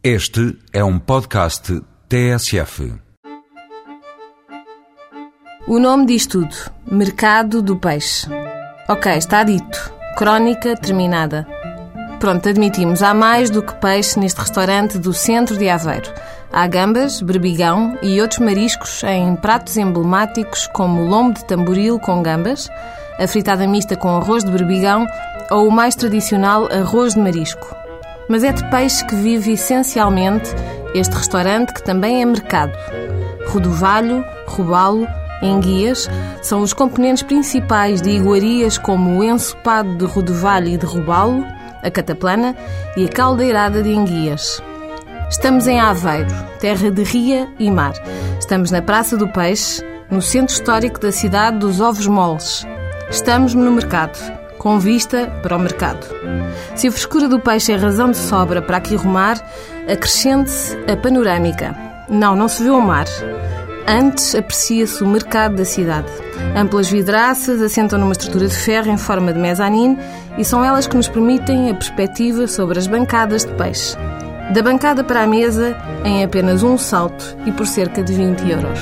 Este é um podcast TSF. O nome diz tudo: Mercado do Peixe. Ok, está dito. Crónica terminada. Pronto, admitimos, há mais do que peixe neste restaurante do centro de Aveiro. Há gambas, berbigão e outros mariscos em pratos emblemáticos como o lombo de tamboril com gambas, a fritada mista com arroz de berbigão ou o mais tradicional arroz de marisco. Mas é de peixe que vive essencialmente este restaurante que também é mercado. Rodovalho, robalo, enguias são os componentes principais de iguarias como o ensopado de rodovalho e de robalo, a cataplana e a caldeirada de enguias. Estamos em Aveiro, terra de ria e mar. Estamos na Praça do Peixe, no centro histórico da cidade dos Ovos Moles. Estamos no mercado, com vista para o mercado. Se a frescura do peixe é razão de sobra para aqui rumar, acrescente-se a panorâmica. Não, não se vê o mar. Antes aprecia-se o mercado da cidade. Amplas vidraças assentam numa estrutura de ferro em forma de mezanine e são elas que nos permitem a perspectiva sobre as bancadas de peixe. Da bancada para a mesa em apenas um salto e por cerca de 20 euros.